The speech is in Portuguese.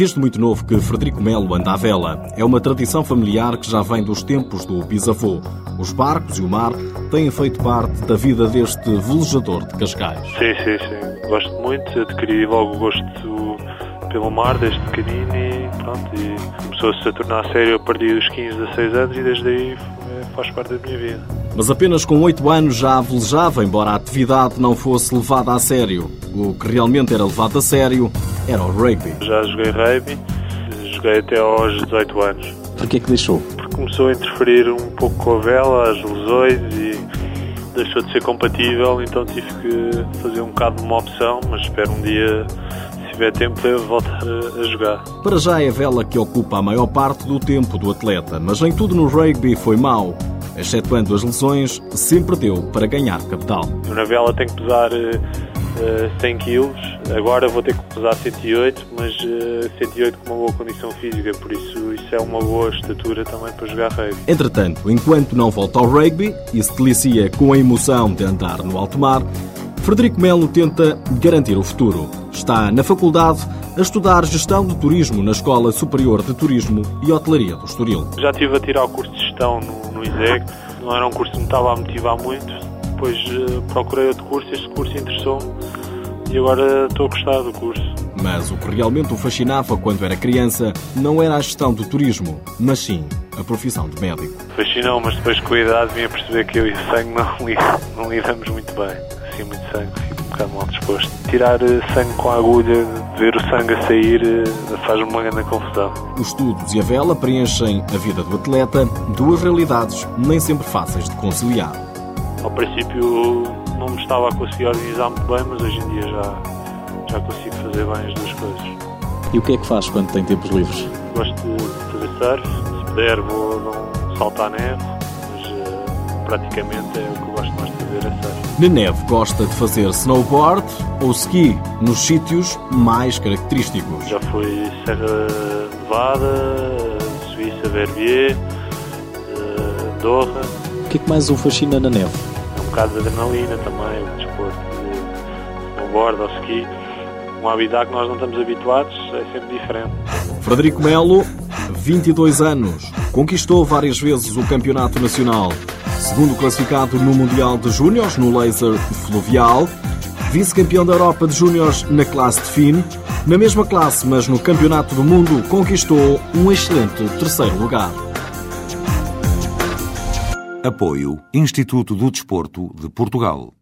Desde muito novo que Frederico Melo anda à vela. É uma tradição familiar que já vem dos tempos do bisavô. Os barcos e o mar têm feito parte da vida deste velejador de Cascais. Sim, sim, sim. Gosto muito. Adquiri logo o gosto pelo mar desde pequenino e pronto. E começou-se a tornar sério a partir dos 15, 16 anos e desde aí faz parte da minha vida. Mas apenas com 8 anos já velejava, embora a atividade não fosse levada a sério. O que realmente era levado a sério era o rugby. Já joguei rugby, joguei até aos 18 anos. Por que é que deixou? Porque começou a interferir um pouco com a vela, as lesões e deixou de ser compatível, então tive que fazer um bocado de uma opção, mas espero um dia tiver tempo, eu voltar a jogar. Para já é a vela que ocupa a maior parte do tempo do atleta, mas nem tudo no rugby foi mau. Excetuando as lesões, sempre deu para ganhar capital. Na vela tenho que pesar uh, 100 kg, agora vou ter que pesar 108, mas uh, 108 com uma boa condição física, por isso isso é uma boa estatura também para jogar rugby. Entretanto, enquanto não volta ao rugby e se delicia com a emoção de andar no alto mar, Frederico Melo tenta garantir o futuro. Está na faculdade a estudar gestão de turismo na Escola Superior de Turismo e Hotelaria do Estoril. Já estive a tirar o curso de gestão no, no ISEG, não era um curso que me estava a motivar muito, depois uh, procurei outro curso, este curso interessou-me e agora estou a gostar do curso. Mas o que realmente o fascinava quando era criança não era a gestão do turismo, mas sim a profissão de médico. Fascinou, mas depois com a idade vim a perceber que eu e o sangue não, não lidamos muito bem assim muito sangue, fico bocado mal disposto. Tirar eh, sangue com a agulha, ver o sangue a sair, eh, faz-me uma grande confusão. Os estudos e a vela preenchem a vida do atleta, duas realidades nem sempre fáceis de conciliar. Ao princípio não me estava a conseguir organizar muito bem, mas hoje em dia já, já consigo fazer bem as duas coisas. E o que é que faz quando tem tempos livres? Gosto de fazer surf, se puder vou dar um salto à neve, praticamente é o que eu gosto mais de fazer, é surf. Na neve gosta de fazer snowboard ou ski nos sítios mais característicos. Já fui Serra Nevada, Suíça, Verbier, Andorra. O que é que mais o fascina na neve? É um bocado de adrenalina também, o desporto de snowboard ou ski. Um habitat que nós não estamos habituados, é sempre diferente. Frederico Melo, 22 anos, conquistou várias vezes o Campeonato Nacional segundo classificado no Mundial de Júniores no laser fluvial, vice-campeão da Europa de Júniores na classe de fim. Na mesma classe, mas no Campeonato do Mundo, conquistou um excelente terceiro lugar. Apoio Instituto do Desporto de Portugal.